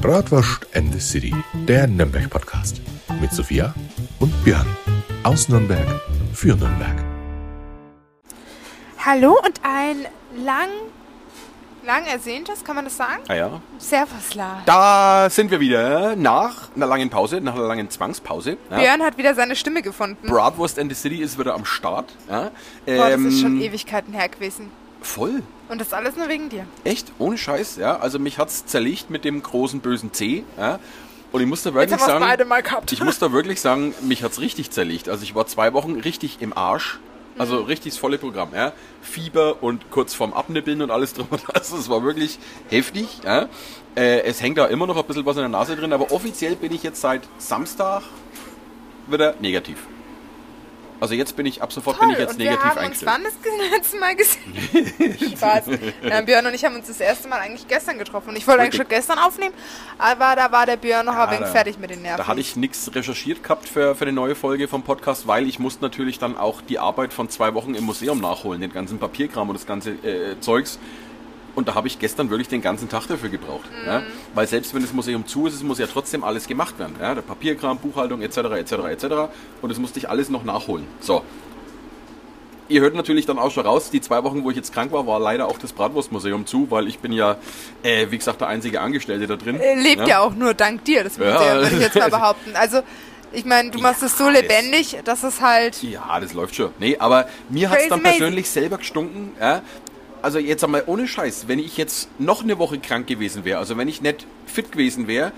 Bratwurst and the City, der Nürnberg-Podcast. Mit Sophia und Björn. Aus Nürnberg für Nürnberg. Hallo und ein lang, lang ersehntes, kann man das sagen? Ah ja. Servus, Lars. Da sind wir wieder nach einer langen Pause, nach einer langen Zwangspause. Ja. Björn hat wieder seine Stimme gefunden. Bratwurst and the City ist wieder am Start. Ja. Boah, das ist schon Ähm, Ewigkeiten her gewesen. Voll. Und das alles nur wegen dir. Echt? Ohne Scheiß, ja. Also mich hat's zerlegt mit dem großen bösen C. Ja. Und ich muss da wirklich es sagen, ich muss da wirklich sagen, mich hat's richtig zerlegt. Also ich war zwei Wochen richtig im Arsch. Also Mhm. richtig das volle Programm, ja. Fieber und kurz vorm Abnippeln und alles drum und dran. Also es war wirklich heftig, ja. Äh, es hängt da immer noch ein bisschen was in der Nase drin, aber offiziell bin ich jetzt seit Samstag wieder negativ. Also jetzt bin ich, ab sofort bin ich jetzt und wir negativ haben uns eingestellt. wann das letzte Mal gesehen? Spaß. Ja, Björn und ich haben uns das erste Mal eigentlich gestern getroffen. Und ich wollte eigentlich schon gestern aufnehmen, aber da war der Björn noch ein wenig fertig mit den Nerven. Da hatte ich nichts recherchiert gehabt für, für eine neue Folge vom Podcast, weil ich musste natürlich dann auch die Arbeit von zwei Wochen im Museum nachholen, den ganzen Papierkram und das ganze äh, Zeugs. Und da habe ich gestern wirklich den ganzen Tag dafür gebraucht. Ja? Weil selbst wenn das Museum zu ist, es muss ja trotzdem alles gemacht werden. Ja? Der Papierkram, Buchhaltung etc. etc. etc. Und das musste ich alles noch nachholen. So. Ihr hört natürlich dann auch schon raus, die zwei Wochen, wo ich jetzt krank war, war leider auch das Bratwurstmuseum zu, weil ich bin ja, äh, wie gesagt, der einzige Angestellte da drin. Äh, lebt ja. auch nur dank dir, das Ja. Museum, würde ich jetzt mal behaupten. Also, ich meine, du machst es so lebendig, dass es halt. Ja, das läuft schon. Nee, aber mir hat's Crazy dann persönlich selber gestunken. Ja? Also jetzt einmal ohne Scheiß, wenn ich jetzt noch eine Woche krank gewesen wäre, also wenn ich nicht fit gewesen wäre,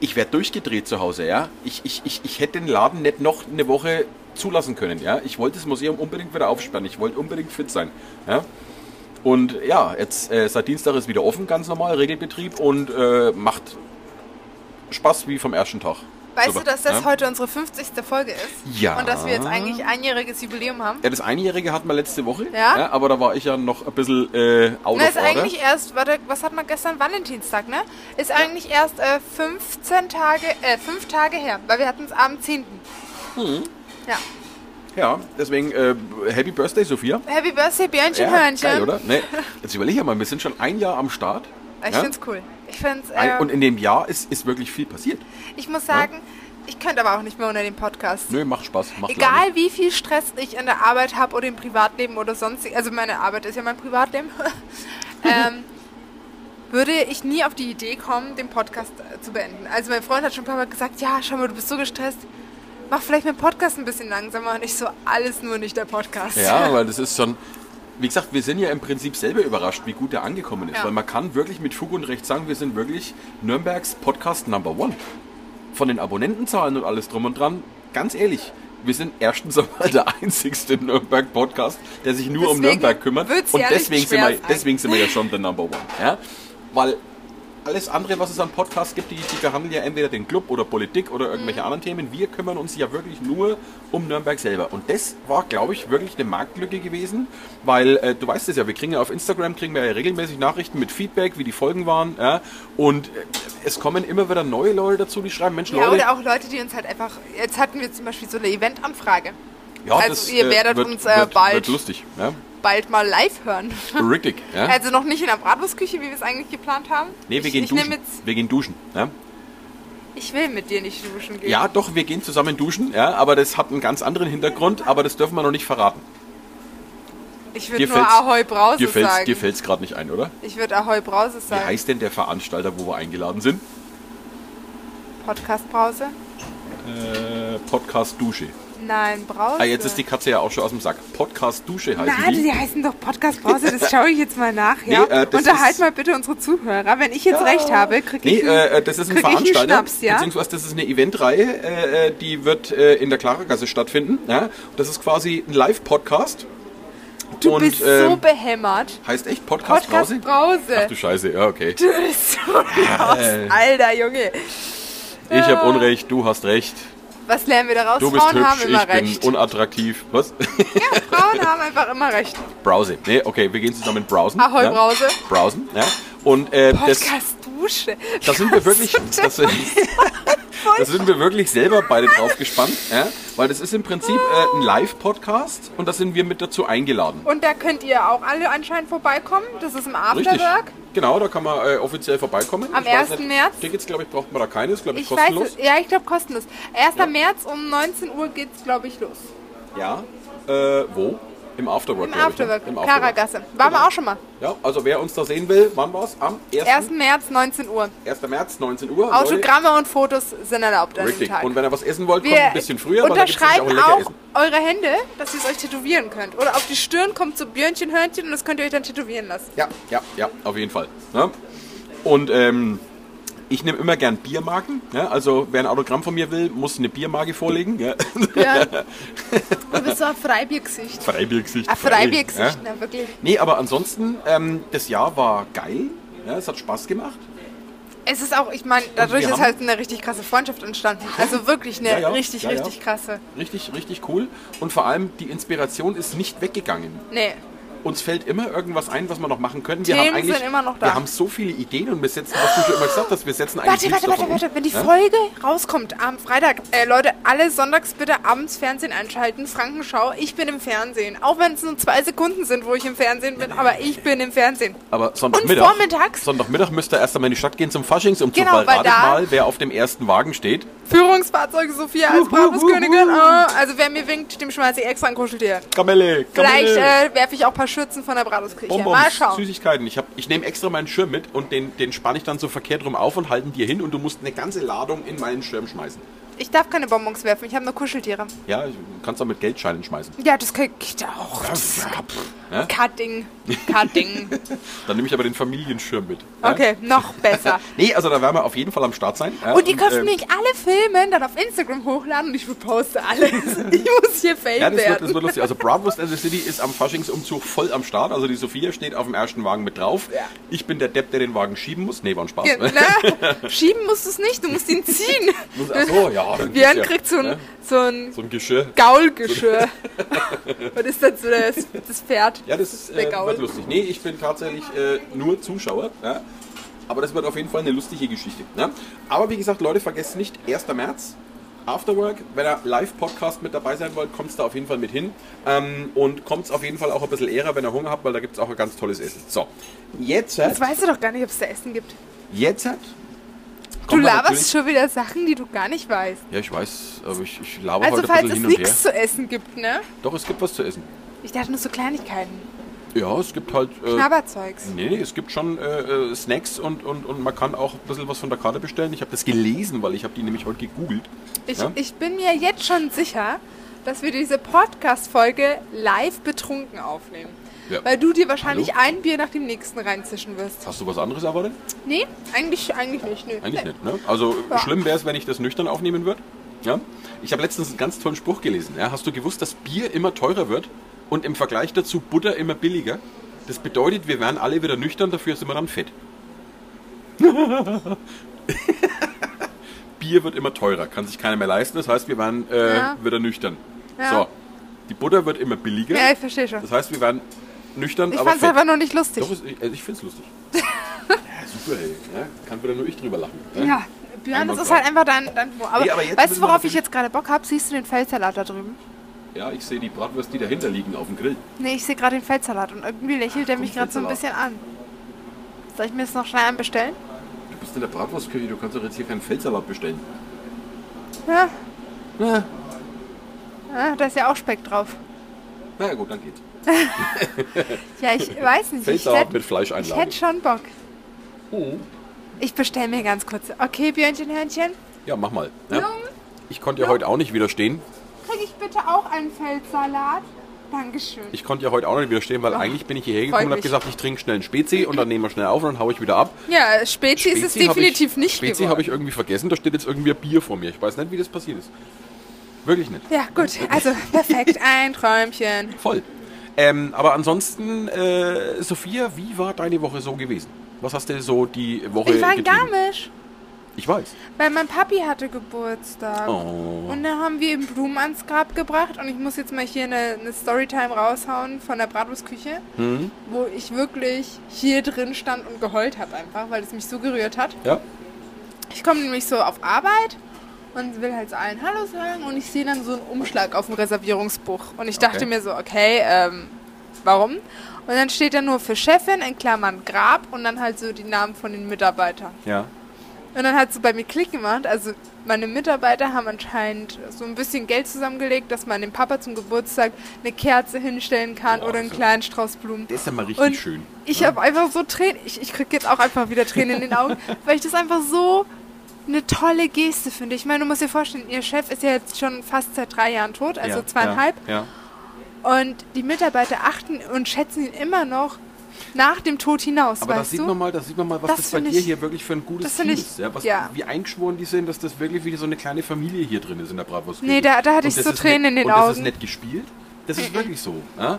ich wäre durchgedreht zu Hause, ja. Ich, ich, ich, ich hätte den Laden nicht noch eine Woche zulassen können, ja. Ich wollte das Museum unbedingt wieder aufsperren, ich wollte unbedingt fit sein, ja. Und ja, jetzt äh, seit Dienstag ist wieder offen, ganz normal, Regelbetrieb und äh, macht Spaß wie vom ersten Tag. Weißt Super, du, dass das ja? heute unsere 50. Folge ist? Ja. Und dass wir jetzt eigentlich einjähriges Jubiläum haben? Ja, das Einjährige hatten wir letzte Woche. Ja? aber da war ich ja noch ein bisschen äh, out Na, ist order. eigentlich erst, warte, was hat man gestern? Valentinstag, ne? Ist eigentlich erst äh, 15 Tage, äh, 5 Tage her, weil wir hatten es am 10. Mhm. Ja. Ja, deswegen äh, Happy Birthday, Sophia. Happy Birthday, Björnchen, Ja, Hörnchen. geil, oder? Nee, jetzt überlege ich mal, wir sind schon ein Jahr am Start. Ich ja? find's cool. Ich find's, äh, und in dem Jahr ist, ist wirklich viel passiert. ich muss sagen, ich könnte aber auch nicht mehr ohne den Podcast. Nö, macht Spaß. Macht Egal wie viel Stress ich in der Arbeit habe oder im Privatleben oder sonst, also meine Arbeit ist ja mein Privatleben, ähm, würde ich nie auf die Idee kommen, den Podcast äh, zu beenden. Also mein Freund hat schon ein paar Mal gesagt, ja, schau mal, du bist so gestresst, mach vielleicht meinen Podcast ein bisschen langsamer. Und ich so, alles nur nicht der Podcast. Ja, weil das ist schon. Wie gesagt, wir sind ja im Prinzip selber überrascht, wie gut der angekommen ist. Ja. Weil man kann wirklich mit Fug und Recht sagen, wir sind wirklich Nürnbergs Podcast Number One. Von den Abonnentenzahlen und alles drum und dran. Ganz ehrlich, wir sind erstens einmal der einzigste Nürnberg-Podcast, der sich nur um Deswegen Nürnberg kümmert. Und deswegen sind, wir, deswegen sind wir ja schon der Number One. Ja? Weil alles andere, was es an Podcasts gibt, die, die behandeln ja entweder den Club oder Politik oder irgendwelche Mhm. anderen Themen. Wir kümmern uns ja wirklich nur um Nürnberg selber. Und das war, glaube ich, wirklich eine Marktlücke gewesen, weil äh, du weißt es ja, wir kriegen ja auf Instagram kriegen wir ja regelmäßig Nachrichten mit Feedback, wie die Folgen waren. Ja? Und äh, es kommen immer wieder neue Leute dazu, die schreiben, Mensch, Ja, Leute, oder auch Leute, die uns halt einfach, jetzt hatten wir zum Beispiel so eine Eventanfrage. ja, also ihr werdet wird, uns, äh, wird, bald- wird lustig. Ja? Bald mal live hören. Richtig. Ja? Also noch nicht in der Bratwurstküche, wie wir es eigentlich geplant haben. nee, wir ich, gehen ich duschen. Wir gehen duschen. Ja? ich will mit dir nicht duschen gehen. ja, doch, wir gehen zusammen duschen, ja, aber das hat einen ganz anderen Hintergrund, aber das dürfen wir noch nicht verraten. Ich würde nur Ahoi Brause Dir fällt's, sagen. dir fällt's gerade nicht ein, oder? Ich würde Ahoi Brause Wie sagen. heißt denn der Veranstalter, wo wir eingeladen sind? Podcast Brause? Äh, Podcast Dusche. Nein, Brause. Ah, jetzt ist die Katze ja auch schon aus dem Sack. Podcast Dusche heißen Nein, die. die heißen doch Podcast Brause, das schaue ich jetzt mal nach, ja? Nee, äh, Unterhalt mal bitte unsere Zuhörer. Wenn ich jetzt recht habe, kriege Nee, ich einen, äh, das ist ein Veranstalter, Schnaps, ja? beziehungsweise das ist eine Eventreihe, äh, äh, die wird äh, in der Klaragasse stattfinden. Ja? Das ist quasi ein Live-Podcast. Du Und, bist so ähm, behämmert. Heißt echt Podcast, Podcast Brause? Brause. Ach du Scheiße, ja, okay. Du bist so Alter Junge. Ich habe Unrecht, du hast recht. Was lernen wir daraus? Du bist Frauen haben hübsch, immer ich bin recht. unattraktiv. Was? Ja, Frauen haben einfach immer recht. Browse. Nee, okay, wir gehen zusammen browsen. Ahoi, ja? Brause. Browsen, ja. Und äh, das, Podcast Dusche. da sind wir wirklich, das, sind- da sind wir wirklich selber beide drauf gespannt, ja? weil das ist im Prinzip äh, ein Live-Podcast und da sind wir mit dazu eingeladen. Und da könnt ihr auch alle anscheinend vorbeikommen. Das ist im. Afterwork. Genau, da kann man äh, offiziell vorbeikommen. Am Ich weiß 1. nicht, März? Tickets, glaube ich, braucht man da keine. Ist, glaube ich, Ich kostenlos. weiß es. Ja, ich glaube kostenlos. 1. Ja. März um 19 Uhr geht's, glaube ich, los. Ja. Äh, wo? Im Afterwork. Im ich, ne? Afterwork. Im. Karagasse. Waren wir Genau. auch schon mal. Ja, also wer uns da sehen will, wann war's? Am 1. 1. März 19 Uhr. 1. März, 19 Uhr. Leute, Autogramme und Fotos sind erlaubt an Richtig. Und wenn ihr was essen wollt, kommt Wir ein bisschen früher, unterschreiben auch auch, eure Hände, dass ihr es euch tätowieren könnt. Oder auf die Stirn kommt so Björnchen, Hörnchen und das könnt ihr euch dann tätowieren lassen. Ja, ja, ja, auf jeden Fall. Ne? Und ähm, ich nehme immer gern Biermarken. Ja? Also wer ein Autogramm von mir will, muss eine Biermarke vorlegen. Ja? Ja. du bist so ein Freibiergesicht. Freibiergesicht. Ein Freibiergesicht, Ja? na wirklich. Nee, aber ansonsten, ähm, das Jahr war geil. Ja, es hat Spaß gemacht. Es ist auch, ich meine, dadurch ist halt eine richtig krasse Freundschaft entstanden. Also wirklich eine Ja, ja, richtig, ja. richtig krasse. Richtig, richtig cool. Und vor allem, die Inspiration ist nicht weggegangen. Nee. Uns fällt immer irgendwas ein, was wir noch machen können. Themen wir haben eigentlich, sind immer noch da. Wir haben so viele Ideen und wir setzen, was du schon immer gesagt hast, wir setzen eigentlich Warte, warte, warte, warte. Wenn die Ja? Folge rauskommt am Freitag, äh, Leute, alle sonntags bitte abends Fernsehen einschalten. Frankenschau, ich bin im Fernsehen. Auch wenn es nur zwei Sekunden sind, wo ich im Fernsehen bin, aber ich bin im Fernsehen. Aber Sonntagmittag, vormittags? Sonntagmittag müsst ihr erst einmal in die Stadt gehen zum Faschingsumzug, Genau, weil weil ratet mal, wer auf dem ersten Wagen steht. Führungsfahrzeug Sophia als Bratwurstkönigin. Ah, also wer mir winkt, dem schmeiße ich extra ein Kuscheltier. Kamelle, Vielleicht äh, werfe ich auch ein paar Schürzen von der Bratwurstküche. Bonbons, Mal schauen. Süßigkeiten. Ich, hab- ich nehme extra meinen Schirm mit und den, den spanne ich dann so verkehrt rum auf und halten dir hin und du musst eine ganze Ladung in meinen Schirm schmeißen. Ich darf keine Bonbons werfen, ich habe nur Kuscheltiere. Ja, du kannst auch mit Geldscheinen schmeißen. Ja, das geht auch. Ja? Cutting. Cutting. Dann nehme ich aber den Familienschirm mit. Ja? Okay, noch besser. Nee, also da werden wir auf jeden Fall am Start sein. Ja? Und ihr könnt ähm, mich alle filmen, dann auf Instagram hochladen und ich reposte alles. Ich muss hier Fame Ja, das wird, werden. das wird lustig. Also Bratwurst and the City ist am Faschingsumzug voll am Start. Also die Sophia steht auf dem ersten Wagen mit drauf. Ja. Ich bin der Depp, der den Wagen schieben muss. Nee, war ein Spaß. Ja, na, schieben musst du es nicht, du musst ihn ziehen. Ach so, ja. Björn ja, kriegt so ein, ne? so ein So ein Geschirr. Gaulgeschirr. Was ist das so das, das Pferd? Ja, das ist, äh, wird lustig. Nee, ich bin tatsächlich äh, nur Zuschauer. Ja? Aber das wird auf jeden Fall eine lustige Geschichte. Ja? Aber wie gesagt, Leute, vergesst nicht, 1. März, Afterwork. Wenn ihr Live-Podcast mit dabei sein wollt, kommt da auf jeden Fall mit hin. Ähm, und kommt auf jeden Fall auch ein bisschen ehrer, wenn ihr Hunger habt, weil da gibt es auch ein ganz tolles Essen. So, jetzt, Das weißt du doch gar nicht, ob es da Essen gibt. jetzt Du laberst schon wieder Sachen, die du gar nicht weißt. Ja, ich weiß, aber ich, ich laber Also heute ein falls bisschen es hin und her. nichts zu essen gibt, ne? Doch, es gibt was zu essen. Ich dachte nur so Kleinigkeiten. Ja, es gibt halt... Äh, Knabberzeugs. Nee, es gibt schon äh, äh, Snacks und, und, und man kann auch ein bisschen was von der Karte bestellen. Ich habe das gelesen, weil ich habe die nämlich heute gegoogelt. Ich, Ja? ich bin mir jetzt schon sicher, dass wir diese Podcast-Folge live betrunken aufnehmen. Ja. Weil du dir wahrscheinlich Hallo? ein Bier nach dem nächsten reinzischen wirst. Hast du was anderes erwartet? Nee, eigentlich, eigentlich nicht. Nö. Eigentlich Nee. nicht. Ne? Also Ja. schlimm wäre es, wenn ich das nüchtern aufnehmen würde. Ja? Ich habe letztens einen ganz tollen Spruch gelesen. Ja? Hast du gewusst, dass Bier immer teurer wird und im Vergleich dazu Butter immer billiger? Das bedeutet, wir werden alle wieder nüchtern, dafür sind wir dann fett. Bier wird immer teurer, kann sich keiner mehr leisten. Das heißt, wir werden äh, Ja. wieder nüchtern. Ja. So, die Butter wird immer billiger. Ja, ich verstehe schon. Das heißt, wir werden nüchtern, Ich aber fand es einfach nur nicht lustig. Doch, ist, also ich finde es lustig. ja, super, ey. Ja, kann wieder nur ich drüber lachen. ne? Ja, Björn, das ist halt einfach dein, dein. Aber Nee, aber weißt du, worauf ich jetzt gerade Bock habe? Siehst du den Feldsalat da drüben? Ja, ich sehe die Bratwurst, die dahinter liegen auf dem Grill. Nee, ich sehe gerade den Feldsalat und irgendwie lächelt er mich gerade so ein bisschen an. Soll ich mir das noch schnell anbestellen? Du bist in der Bratwurstküche, du kannst doch jetzt hier keinen Feldsalat bestellen. Ja, Na, ja da ist ja auch Speck drauf. na ja, gut, dann geht's. Ja, ich weiß nicht. Ich Feldsalat hätte mit ich Fleischeinlage. hätt schon Bock. Oh. Ich bestelle mir ganz kurz. Okay, Björnchen, Hörnchen, Ja, mach mal. Ja. Jung, Ich konnte ja heute auch nicht widerstehen. Kriege ich bitte auch einen Feldsalat? Dankeschön. Ich konnte ja heute auch nicht widerstehen, weil eigentlich bin ich hierher gekommen und habe gesagt, ich trinke schnell einen Spezi und dann nehmen wir schnell auf und dann haue ich wieder ab. Ja, Spezi, ist es Spezi definitiv ich, nicht Spezi habe ich irgendwie vergessen, da steht jetzt irgendwie ein Bier vor mir. Ich weiß nicht, wie das passiert ist. Wirklich nicht. Ja, gut. Also, perfekt. Ein Träumchen. Voll. Ähm, aber ansonsten, äh, Sophia, wie war deine Woche so gewesen? Was hast du so die Woche Ich war in getrieben? Garmisch, Ich weiß. weil mein Papi hatte Geburtstag. Oh. Und dann haben wir ihm Blumen ans Grab gebracht. Und ich muss jetzt mal hier eine, eine Storytime raushauen von der Bratwurstküche, Hm? wo ich wirklich hier drin stand und geheult habe einfach, weil es mich so gerührt hat. Ja? Ich komme nämlich so auf Arbeit und will halt so allen Hallo sagen und ich sehe dann so einen Umschlag auf dem Reservierungsbuch. Und ich dachte Okay. mir so, okay, ähm, warum. Und dann steht da nur für Chefin in Klammern Grab und dann halt so die Namen von den Mitarbeitern. Ja. Und dann hat sie bei mir Klick gemacht. Also meine Mitarbeiter haben anscheinend so ein bisschen Geld zusammengelegt, dass man dem Papa zum Geburtstag eine Kerze hinstellen kann Boah, oder einen das- kleinen Strauß Blumen. Das ist ja mal richtig Und schön. Ich ja? habe einfach so Tränen. Ich, ich kriege jetzt auch einfach wieder Tränen in den Augen, weil ich das einfach so eine tolle Geste finde. Ich meine, du musst dir vorstellen, ihr Chef ist ja jetzt schon fast seit drei Jahren tot, also ja, zweieinhalb. Ja, ja. Und die Mitarbeiter achten und schätzen ihn immer noch nach dem Tod hinaus, Aber da weißt sieht du? man mal, da sieht man mal, was Das das, bei dir ich- hier wirklich für ein gutes das Team ich- ist. Ja, was, ja. Wie eingeschworen die sind, dass das wirklich wie so eine kleine Familie hier drin ist in der Bratwurst. Nee, da- da hatte ich Und das so Tränen nett- in den und das ist Augen. nett gespielt. Das ist wirklich so. Ja?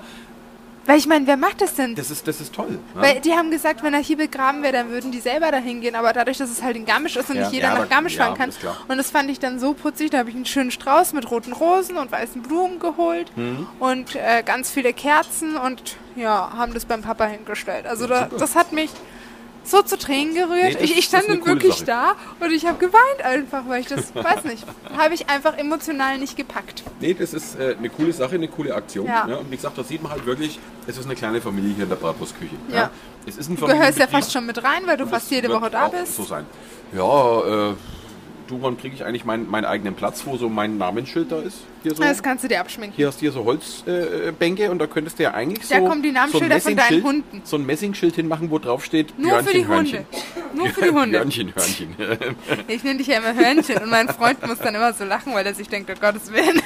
Weil ich meine, wer macht das denn? Das, ist, das ist toll. Ja? Weil die haben gesagt, wenn er hier begraben wäre, dann würden die selber dahin gehen. Aber dadurch, dass es halt in Garmisch ist und Ja, nicht jeder ja, nach Garmisch ja, fahren kann. Und das fand ich dann so putzig. Da habe ich einen schönen Strauß mit roten Rosen und weißen Blumen geholt Mhm. und äh, ganz viele Kerzen und ja, haben das beim Papa hingestellt. Also da, das hat mich so zu Tränen gerührt. Nee, ich, ich stand dann wirklich Sache. da und ich habe geweint einfach, weil ich das, weiß nicht, habe ich einfach emotional nicht gepackt. Nee, das ist äh, eine coole Sache, eine coole Aktion. Ja. Und wie gesagt, da sieht man halt wirklich, es ist eine kleine Familie hier in der Bratwurstküche. Ja. Es ist ein Du gehörst ja fast schon mit rein, weil du fast jede Woche da bist. so sein. Ja, äh, du, wann kriege ich eigentlich meinen, meinen eigenen Platz, wo so mein Namensschild da ist? Hier so. Das kannst du dir abschminken. Hier hast du hier so Holzbänke äh, und da könntest du ja eigentlich Da so, kommen die so ein Namensschilder von deinen Hunden. So ein Messingschild hinmachen, wo drauf steht Nur für die Björnchen, Hunde. Hörnchen. Nur für die Hunde. Hörnchen, Hörnchen. Ich nenne dich ja immer Hörnchen und mein Freund muss dann immer so lachen, weil er sich denkt, oh Gottes Willen.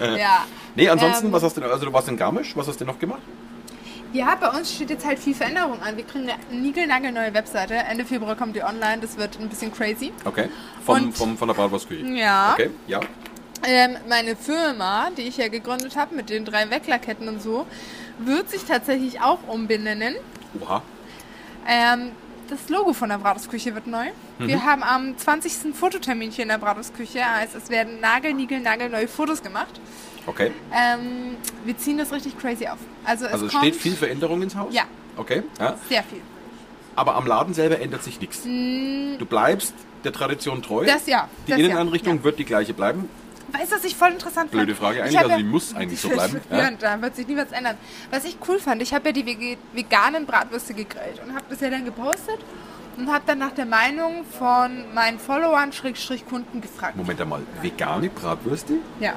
ja. nee, ansonsten, Ähm, was hast du denn, also du warst in Garmisch, was hast du noch gemacht? Ja, bei uns steht jetzt halt viel Veränderung an. Wir kriegen eine niegelnagelneue Webseite. Ende Februar kommt die online. Das wird ein bisschen crazy. Okay. Vom, Und- vom, von der Bratwurstküche. Ja. Okay, ja. Ähm, meine Firma, die ich ja gegründet habe mit den drei Wecklerketten und so, wird sich tatsächlich auch umbenennen. Oha. Ähm, das Logo von der Bratwurstküche wird neu. Mhm. Wir haben am 20. Fototermin hier in der Bratwurstküche. Heißt, es werden nagel, nagel neue Fotos gemacht. Okay. Ähm, wir ziehen das richtig crazy auf. Also es Also kommt steht viel Veränderung ins Haus? Ja. Okay. Ja. sehr viel. Aber am Laden selber ändert sich nichts. Du bleibst der Tradition treu. Mm. Das ja, Die das Inneneinrichtung ja. wird die gleiche bleiben. Weißt du, was ich voll interessant Blöde fand? Frage Ich eigentlich, also die muss eigentlich so bleiben, Ja, ja. da wird sich nie was ändern. Was ich cool fand, ich habe ja die veganen Bratwürste gegrillt und habe das ja dann gepostet und habe dann nach der Meinung von meinen Followern, Schrägstrich Kunden gefragt. Moment einmal. Vegane Bratwürste? Ja.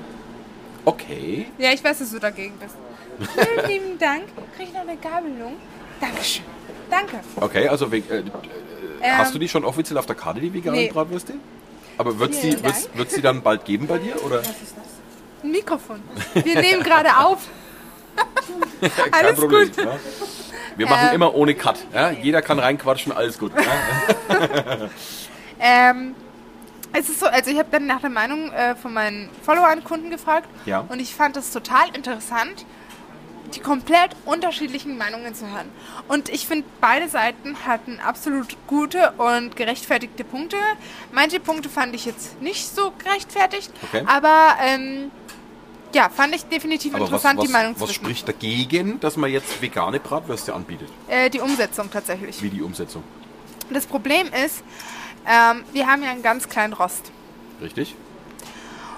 Okay. Ja, ich weiß, dass du dagegen bist. Vielen lieben Dank. Krieg ich noch eine Gabelung? Dankeschön. Danke. Okay, also äh, äh, Ähm, hast du die schon offiziell auf der Karte, die veganen nee. Bratwürste? Aber wird sie wird's, wird's die dann bald geben bei dir? Oder? Ein Mikrofon. Wir nehmen gerade auf. Alles gut. Ja. Wir machen Ähm. immer ohne Cut. Ja? Jeder kann reinquatschen, alles gut. Ja? Ähm, es ist so, also ich habe dann nach der Meinung äh, von meinen Followern, Kunden gefragt Ja. und ich fand es total interessant, die komplett unterschiedlichen Meinungen zu hören. Und ich finde, beide Seiten hatten absolut gute und gerechtfertigte Punkte. Manche Punkte fand ich jetzt nicht so gerechtfertigt, Okay. aber ähm, ja, fand ich definitiv Aber was, interessant, was, die Meinung was zwischen. spricht dagegen, dass man jetzt vegane Bratwürste anbietet? Äh, die Umsetzung tatsächlich. Wie die Umsetzung? Das Problem ist, ähm, wir haben ja einen ganz kleinen Rost. Richtig?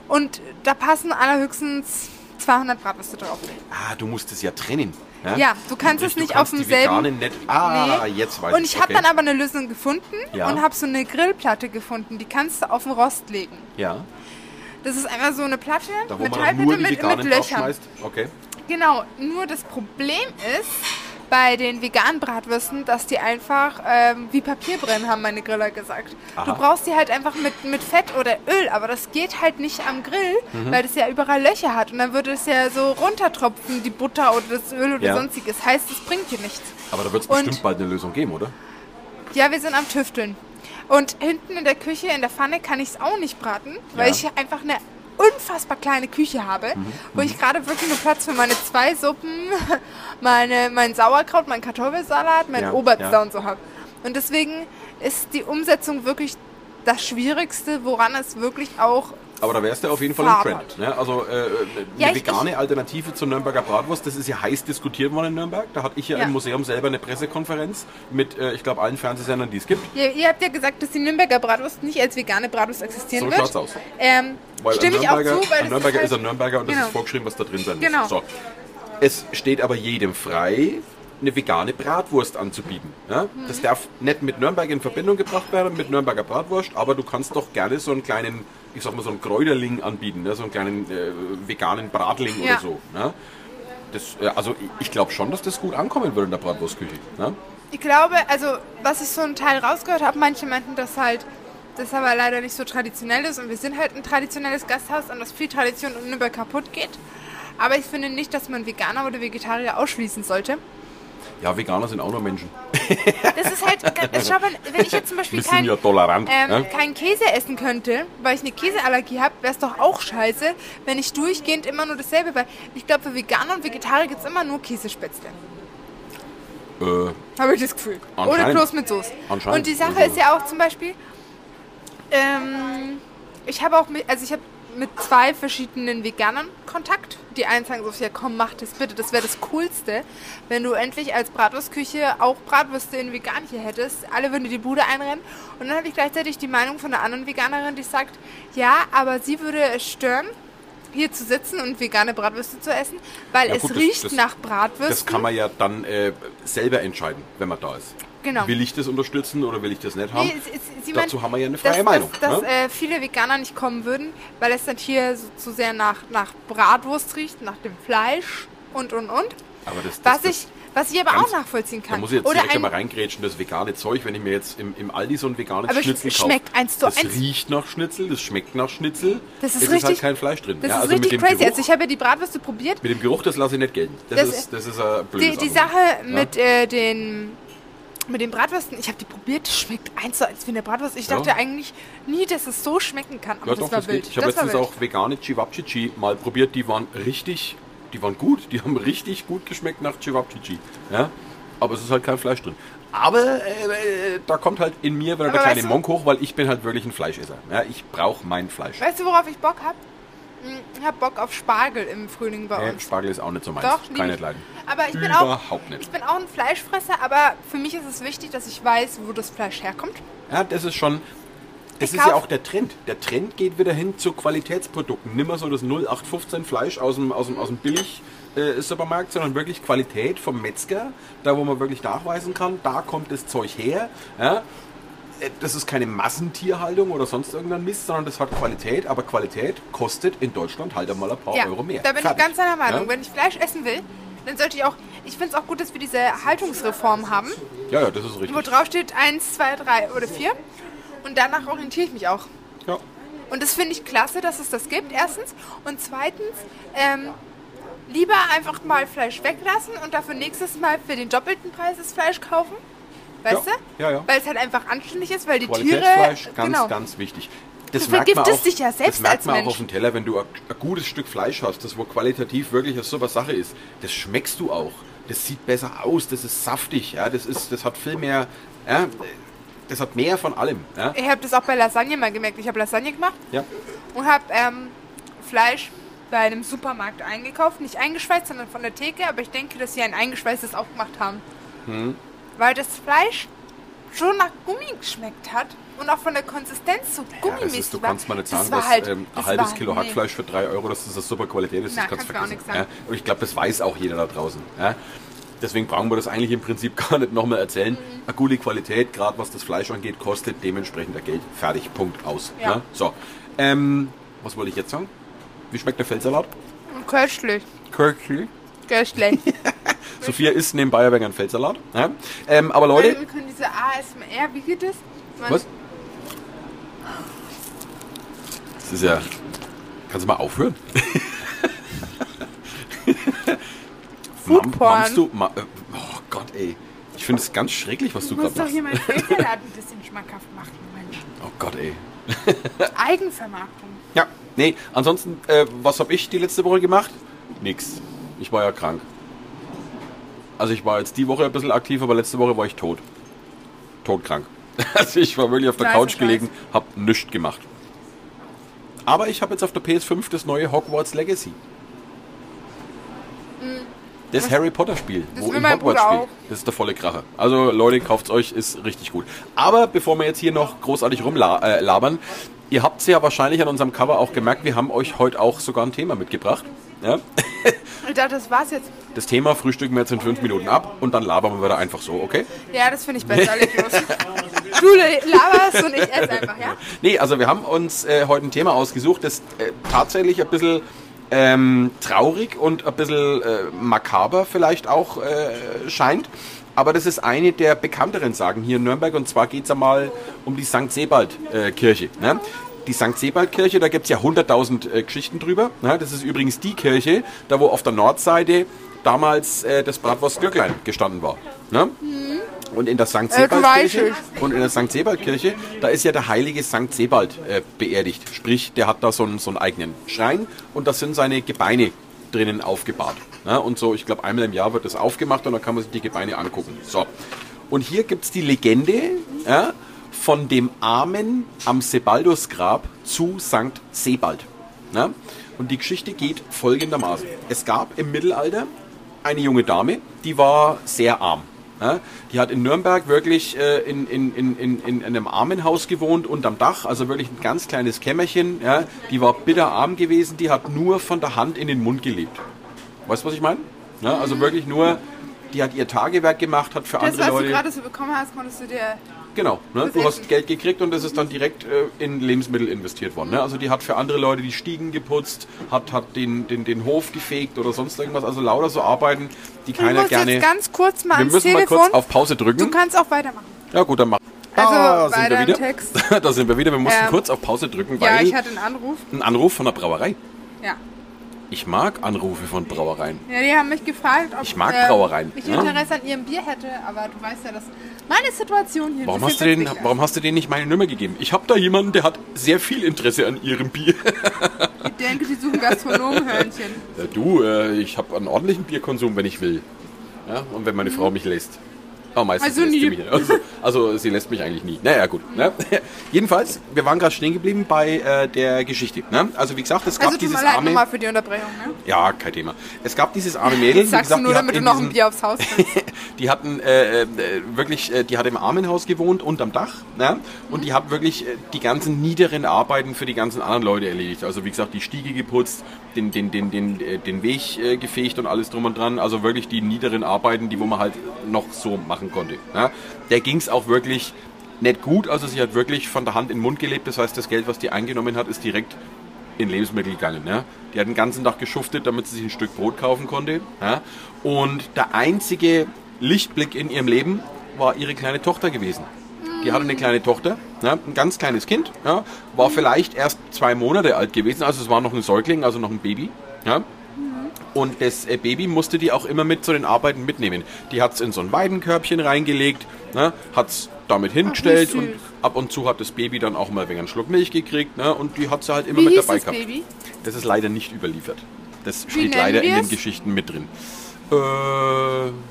Und da passen allerhöchstens 200 Bratwürste drauf. Ah, du musst es ja trennen. Ja, Ja, du kannst es Du nicht kannst auf demselben- nicht. Ah, Nee. jetzt weiß Und ich habe okay. dann aber eine Lösung gefunden Ja. und habe so eine Grillplatte gefunden. Die kannst du auf den Rost legen. Ja, Das ist einfach so eine Platte, da Metallplatte mit, mit Löchern. Okay. Genau, nur das Problem ist bei den veganen Bratwürsten, dass die einfach ähm, wie Papier brennen, haben meine Griller gesagt. Aha. Du brauchst die halt einfach mit, mit Fett oder Öl, aber das geht halt nicht am Grill, Mhm. weil das ja überall Löcher hat und dann würde es ja so runtertropfen, die Butter oder das Öl oder Ja. sonstiges. Heißt, es bringt dir nichts. Aber da wird es bestimmt bald eine Lösung geben, oder? Ja, wir sind am Tüfteln. Und hinten in der Küche, in der Pfanne, kann ich es auch nicht braten, weil Ja. ich einfach eine unfassbar kleine Küche habe, wo ich gerade wirklich nur Platz für meine zwei Suppen, meine, mein Sauerkraut, mein Kartoffelsalat, mein Ja, Obst ja. und so habe. Und deswegen ist die Umsetzung wirklich das Schwierigste, woran es wirklich auch Aber da wärst du auf jeden Fall im Trend. Ne? Also äh, eine Ja, ich- vegane Alternative zur Nürnberger Bratwurst, das ist ja heiß diskutiert worden in Nürnberg. Da hatte ich ja, Ja. im Museum selber eine Pressekonferenz mit, äh, ich glaube, allen Fernsehsendern, die es gibt. Ihr, ihr habt ja gesagt, dass die Nürnberger Bratwurst nicht als vegane Bratwurst existieren So wird. schaut's aus. Ähm, Weil stimme ich auch zu, weil ein das Nürnberger ist, ist halt, ein Nürnberger und das Genau. ist vorgeschrieben, was da drin sein Genau. muss. So. Es steht aber jedem frei, eine vegane Bratwurst anzubieten. Ja? Das darf nicht mit Nürnberg in Verbindung gebracht werden, mit Nürnberger Bratwurst, aber du kannst doch gerne so einen kleinen, ich sag mal, so einen Kräuterling anbieten, ne? so einen kleinen äh, veganen Bratling Ja. oder so. Ne? Das, äh, also ich- glaube schon, dass das gut ankommen würde in der Bratwurstküche. Ne? Ich glaube, also was ich so einen Teil rausgehört habe, manche meinten, dass halt das aber leider nicht so traditionell ist und wir sind halt ein traditionelles Gasthaus und dass viel Tradition in Nürnberg kaputt geht. Aber ich finde nicht, dass man Veganer oder Vegetarier ausschließen sollte. Ja, Veganer sind auch nur Menschen. Das ist halt, schau mal, wenn ich jetzt zum Beispiel kein, ja tolerant. ähm, ne? keinen Käse essen könnte, weil ich eine Käseallergie habe, wäre es doch auch scheiße, wenn ich durchgehend immer nur dasselbe, weil ich glaube, für Veganer und Vegetarier gibt es immer nur Käsespätzle. Äh, Habe ich das Gefühl. Anscheinend. Kloß mit Soße. Und die Sache Also- ist ja auch zum Beispiel, ähm, ich habe auch mit, also ich habe mit zwei verschiedenen Veganern Kontakt. Die einen sagen so, ja komm, mach das bitte, das wäre das Coolste, wenn du endlich als Bratwurstküche auch Bratwürste in vegan hier hättest. Alle würden dir die Bude einrennen. Und dann habe ich gleichzeitig die Meinung von einer anderen Veganerin, die sagt, ja, aber sie würde es stören, hier zu sitzen und vegane Bratwürste zu essen, weil Ja, es gut, das- riecht das- nach Bratwürsten. das kann man ja dann äh, selber entscheiden, wenn man da ist. Genau. Will ich das unterstützen oder will ich das nicht haben? Nee, sie- sie Dazu meint, haben wir ja eine freie dass, Meinung. Dass, dass ne? äh, viele Veganer nicht kommen würden, weil es dann hier so zu sehr nach, nach Bratwurst riecht, nach dem Fleisch und und und. aber das, das, Was das, ich, was ich aber ganz- auch nachvollziehen Da kann. muss ich jetzt Oder direkt ein, einmal reingrätschen, das vegane Zeug, wenn ich mir jetzt im, im Aldi so ein veganes Aber es Schnitzel kaufe. schmeckt eins zu das eins. riecht nach Schnitzel, das schmeckt nach Schnitzel. Das ist es ist halt richtig- kein Fleisch drin. das ja, ist also richtig crazy. Geruch, Also ich habe ja die Bratwürste probiert. mit dem Geruch, das lasse ich nicht gelten. Das, Das- ist, das ist ein blödes Die, die. Sache mit äh, den mit den Bratwürsten, ich habe die probiert, schmeckt eins zu eins wie eine Bratwurst. Ich Ja. dachte eigentlich nie, dass es so schmecken kann. Aber Ja, das doch, war das wild. geht. Ich habe letztens wild. auch vegane Chivapchichi mal probiert. Die waren richtig, die waren gut. Die haben richtig gut geschmeckt nach Chivapchichi. Ja? Aber es ist halt kein Fleisch drin. Aber äh, äh, da kommt halt in mir wieder der Aber kleine weißt du- Monk hoch, weil ich bin halt wirklich ein Fleischesser. Ja, ich brauche mein Fleisch. Weißt du, worauf ich Bock habe? Ich habe Bock auf Spargel im Frühling bei uns. Spargel ist auch nicht so meins. Doch, Kann nicht ich. leiden. Aber ich bin auch Überhaupt nicht. Ich bin auch ein Fleischfresser, aber für mich ist es wichtig, dass ich weiß, wo das Fleisch herkommt. Ja, das ist schon. Das Ich ist ja auch der Trend. Der Trend geht wieder hin zu Qualitätsprodukten. Nimmer so das 0815 Fleisch aus dem, aus dem, aus dem Billig. Supermarkt, sondern wirklich Qualität vom Metzger, da wo man wirklich nachweisen kann, da kommt das Zeug her. Ja? Äh, Das ist keine Massentierhaltung oder sonst irgendein Mist, sondern das hat Qualität, aber Qualität kostet in Deutschland halt einmal ein paar ja, Euro mehr. da bin Fertig. ich ganz deiner Meinung. Ja? Wenn ich Fleisch essen will, dann sollte ich auch. Ich finde es auch gut, dass wir diese Haltungsreform haben, ja, ja, das ist richtig. wo drauf steht 1, 2, 3 oder 4. Und danach orientiere ich mich auch. Ja. Und das finde ich klasse, dass es das gibt, erstens. Und zweitens, ähm, lieber einfach mal Fleisch weglassen und dafür nächstes Mal für den doppelten Preis das Fleisch kaufen. Weißt Ja, du? ja, ja. Weil es halt einfach anständig ist, weil die Tiere. Ganz, genau. ganz wichtig. Das Du merkt man vergiftest auch, dich ja selbst das merkt als man Mensch. auch auf dem Teller, wenn du ein, ein gutes Stück Fleisch hast, das wo qualitativ wirklich eine super Sache ist. Das schmeckst du auch. Das sieht besser aus, das ist saftig, ja, das ist, das hat viel mehr, ja, das hat mehr von allem. Ja. Ich habe das auch bei Lasagne mal gemerkt. Ich habe Lasagne gemacht Ja. und habe ähm, Fleisch bei einem Supermarkt eingekauft. Nicht eingeschweißt, sondern von der Theke. Aber ich denke, dass sie ein eingeschweißtes auch gemacht haben. Hm. Weil das Fleisch schon nach Gummi geschmeckt hat und auch von der Konsistenz so Ja, gummimäßig das ist, du war. kannst mal nicht sagen, das war dass halt, ähm, ein das halbes war- Kilo nee. Hackfleisch für 3 Euro, dass das eine super Qualität ist, das Na, kannst du kannst du auch vergessen. nichts Ja. sagen. Und ich glaube, das weiß auch jeder da draußen. Ja. Deswegen brauchen wir das eigentlich im Prinzip gar nicht nochmal erzählen. Mhm. Eine gute Qualität, gerade was das Fleisch angeht, kostet dementsprechend der Geld. Fertig, Punkt, aus. Ja. So, ähm, was wollte ich jetzt sagen? Wie schmeckt der Feldsalat? Köstlich. Köstlich. Köstlich. Sophia isst neben Bayerberger einen Feldsalat. Ja. Ähm, aber Leute, wir können diese ASMR, wie geht das? Man- was? Das ist ja... Kannst du mal aufhören? Food Mam- Porn. Mammst du, ma, äh, oh Gott, ey. Ich finde es ganz schrecklich, was du Du musst gerade doch hier machst. meinen Feldsalat ein bisschen schmackhaft machen, Mensch. Oh Gott, ey. Eigenvermarktung. Ja, nee, ansonsten, äh, was habe ich die letzte Woche gemacht? Nix. Ich war ja krank. Also ich war jetzt die Woche ein bisschen aktiv, aber letzte Woche war ich tot. Todkrank. Also ich war wirklich auf der Couch gelegen, hab nichts gemacht. Aber ich habe jetzt auf der PS5 das neue Hogwarts Legacy. Das Harry Potter Spiel, Das wo im Hogwarts spielt. Das ist der volle Kracher. Also Leute, kauft's euch, ist richtig gut. Aber bevor wir jetzt hier noch großartig rumlabern, äh, ihr habt's ja wahrscheinlich an unserem Cover auch gemerkt, wir haben euch heute auch sogar ein Thema mitgebracht. Ja? Ich dachte, das war's jetzt. Das Thema frühstücken wir jetzt in fünf Minuten ab und dann labern wir wieder einfach so, okay? Ja, das finde ich besser. Du laberst und ich esse einfach, ja? Nee, also wir haben uns äh, heute ein Thema ausgesucht, das äh, tatsächlich ein bisschen ähm, traurig und ein bisschen äh, makaber vielleicht auch äh, scheint. Aber das ist eine der bekannteren Sagen hier in Nürnberg und zwar geht es einmal um die St. Sebald-Kirche. ne? Die St. Sebald-Kirche, da gibt es ja 100.000 äh, Geschichten drüber. Ne? Das ist übrigens die Kirche, da wo auf der Nordseite damals äh, das Bratwurst Glöcklein gestanden war. Ne? Und in der St. Äh, Sebald-Kirche und in der St. Sebald-Kirche, da ist ja der heilige St. Sebald äh, beerdigt. Sprich, der hat da so einen, so einen eigenen Schrein und da sind seine Gebeine drinnen aufgebahrt. Ja, und so, ich glaube, einmal im Jahr wird das aufgemacht und dann kann man sich die Gebeine angucken. So. Und hier gibt es die Legende ja, von dem Armen am Sebaldusgrab zu St. Sebald. Ja? Und die Geschichte geht folgendermaßen. Es gab im Mittelalter eine junge Dame, die war sehr arm. Ja, die hat in Nürnberg wirklich äh, in, in, in, in, in einem Armenhaus gewohnt, unterm Dach, also wirklich ein ganz kleines Kämmerchen. Ja, die war bitterarm gewesen, die hat nur von der Hand in den Mund gelebt. Weißt du, was ich meine? Ja, also wirklich nur, die hat ihr Tagewerk gemacht, hat für Das, andere was du Leute. gerade so bekommen hast, konntest du dir... Genau, ne? Du hast Geld gekriegt und das ist dann direkt äh, in Lebensmittel investiert worden. Ne? Also die hat für andere Leute die Stiegen geputzt, hat, hat den, den, den Hof gefegt oder sonst irgendwas. Also lauter so Arbeiten, die keiner musst gerne... jetzt ganz kurz mal Wir müssen mal Telefon. kurz auf Pause drücken. du kannst auch weitermachen. Ja gut, dann mach. Also, da sind weiter wir im wieder. Text. da sind wir wieder. Wir mussten Ähm, kurz auf Pause drücken, Ja, weil ich hatte einen Anruf. ein Anruf von der Brauerei. Ja. Ich mag Anrufe von Brauereien. Ja, die haben mich gefragt, ob Ich mag äh, Brauereien, ich ja. Interesse an ihrem Bier hätte, aber du weißt ja, dass meine Situation hier Warum hast, du den, warum hast du denen nicht meine Nummer gegeben? Ich habe da jemanden, der hat sehr viel Interesse an ihrem Bier. Ich denke, die suchen Gastronomenhörnchen. Ja, du, äh, ich habe einen ordentlichen Bierkonsum, wenn ich will. Ja, und wenn meine Frau mich lässt. Oh, meistens Also lässt sie nie. mich. Also, also sie lässt mich eigentlich nie. Naja, gut. Ne? Jedenfalls, wir waren gerade stehen geblieben bei äh, der Geschichte. Ne? Also wie gesagt, es gab Also dieses arme... nochmal für die Unterbrechung, ne? Ja, kein Thema. Es gab dieses arme Mädel. Das sagst gesagt, du nur, damit du noch ein diesem- Bier aufs Haus kriegst. die hatten äh, äh, wirklich, äh, die hat im Armenhaus gewohnt, unterm Dach. Ne? Und die hat wirklich äh, die ganzen niederen Arbeiten für die ganzen anderen Leute erledigt. Also wie gesagt, die Stiege geputzt, den, den, den, den, den Weg gefegt und alles drum und dran. Also wirklich die niederen Arbeiten, die wo man halt noch so machen konnte. Ne? Der ging es auch wirklich nicht gut. Also sie hat wirklich von der Hand in den Mund gelebt. Das heißt, das Geld, was die eingenommen hat, ist direkt in Lebensmittel gegangen. Ja? Die hat den ganzen Tag geschuftet, damit sie sich ein Stück Brot kaufen konnte. Ja? Und der einzige Lichtblick in ihrem Leben war ihre kleine Tochter gewesen. Die hatte eine kleine Tochter, ja, ein ganz kleines Kind, ja, war vielleicht erst zwei Monate alt gewesen, also es war noch ein Säugling, also noch ein Baby. Ja. Und das äh, Baby musste die auch immer mit zu den Arbeiten mitnehmen. Die hat es in so ein Weidenkörbchen reingelegt, ne, hat es damit hingestellt süß. und ab und zu hat das Baby dann auch mal ein wenig einen Schluck Milch gekriegt ne, und die hat sie halt immer Wie mit dabei das gehabt. Baby? Das ist leider nicht überliefert. Das Wie steht leider in wir den es? Geschichten mit drin. Äh,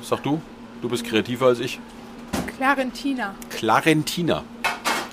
sag du, du bist kreativer als ich. Clarentina. Clarentina.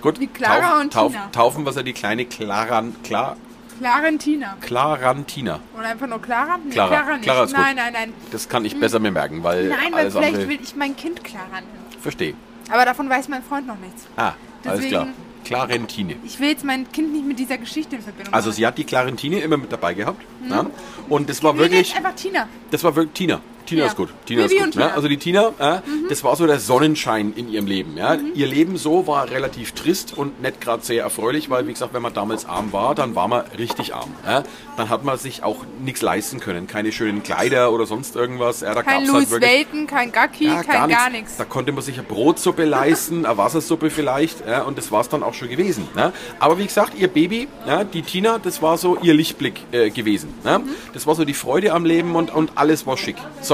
Gut, Wie Clara und Tina. taufen wir sie die kleine Claran, Klar, Clarentina. Clarantina. Oder einfach nur Clara? Nee, Clara. Clara nicht. Clara ist gut. nein, nein, nein. Das kann ich besser mir merken, weil Nein, weil vielleicht andere... will ich mein Kind Clara nennen. Verstehe. Aber davon weiß mein Freund noch nichts. Ah, alles Deswegen- klar. Clarentine. Ich will jetzt mein Kind nicht mit dieser Geschichte in Verbindung Also bringen. sie hat die Clarentine immer mit dabei gehabt. Ja? Und das war Wir nennen wirklich... jetzt einfach Tina. Das war wirklich Tina. Tina Ja. ist gut. Tina Bibi ist gut. Tina. Ne? Also die Tina, äh, das war so der Sonnenschein in ihrem Leben. Ja? Ihr Leben so war relativ trist und nicht gerade sehr erfreulich, weil wie gesagt, wenn man damals arm war, dann war man richtig arm. Ja? Dann hat man sich auch nichts leisten können. Keine schönen Kleider oder sonst irgendwas. Ja, da Kein Louis halt wirklich Welten, kein Gacki, ja, kein gar nichts. Da konnte man sich eine Brotsuppe leisten, eine Wassersuppe vielleicht, und das war es dann auch schon gewesen. Ja. Aber wie gesagt, ihr Baby, die Tina, das war so ihr Lichtblick äh, gewesen. Ja. Mhm. Das war so die Freude am Leben und, und alles war schick. So,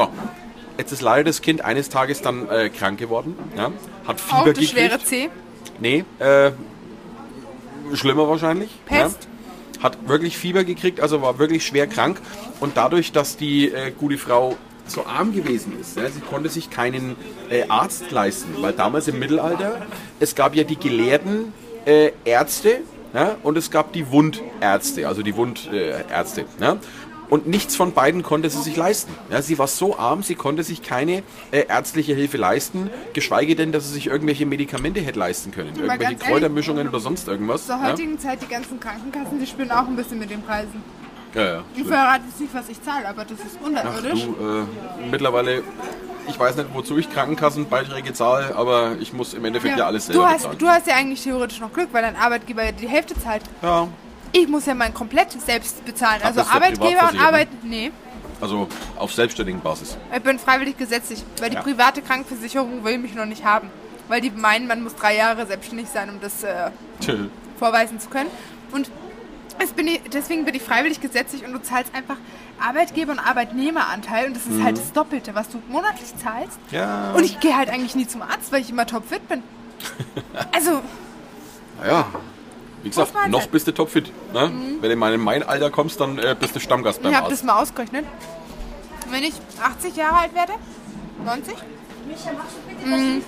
jetzt ist leider das Kind eines Tages dann äh, krank geworden, ja, hat Fieber Auch das gekriegt. schwere C. Nee, äh, schlimmer wahrscheinlich. Pest? Ja. Hat wirklich Fieber gekriegt, also war wirklich schwer krank. Und dadurch, dass die äh, gute Frau so arm gewesen ist, ja, sie konnte sich keinen äh, Arzt leisten, weil damals im Mittelalter, es gab ja die gelehrten äh, Ärzte ja, und es gab die Wundärzte, also die Wundärzte. Äh, ja. Und nichts von beiden konnte sie sich leisten. Ja, sie war so arm, sie konnte sich keine äh, ärztliche Hilfe leisten, geschweige denn, dass sie sich irgendwelche Medikamente hätte leisten können. Mal Irgendwelche Kräutermischungen ehrlich, oder sonst irgendwas. Zur Ja? heutigen Zeit, die ganzen Krankenkassen, die spielen auch ein bisschen mit den Preisen. Ja, ja, Ich verrate jetzt nicht, was ich zahle, aber das ist du, äh, mittlerweile, ich weiß nicht, wozu ich Krankenkassenbeiträge zahle, aber ich muss im Endeffekt ja, alles selber du, hast, bezahlen. du hast ja eigentlich theoretisch noch Glück, weil dein Arbeitgeber ja die Hälfte zahlt. ja, Ich muss ja mein komplett selbst bezahlen. Ach, Also Arbeitgeber und ne? Arbeit. Nee, also auf selbstständigen Basis. ich bin freiwillig gesetzlich, weil die Ja. private Krankenversicherung will mich noch nicht haben. Weil die meinen, man muss drei Jahre selbstständig sein, um das äh, vorweisen zu können. Und bin ich, deswegen bin ich freiwillig gesetzlich und du zahlst einfach Arbeitgeber- und Arbeitnehmeranteil und das ist halt das Doppelte, was du monatlich zahlst. Mhm. Ja. Und ich gehe halt eigentlich nie zum Arzt, weil ich immer topfit bin. Also, Naja, wie gesagt, noch bist du topfit. Ne? Wenn du mal in mein Alter kommst, dann äh, bist du Stammgast beim ich habe das mal ausgerechnet. Wenn ich 80 Jahre alt werde, 90, mm,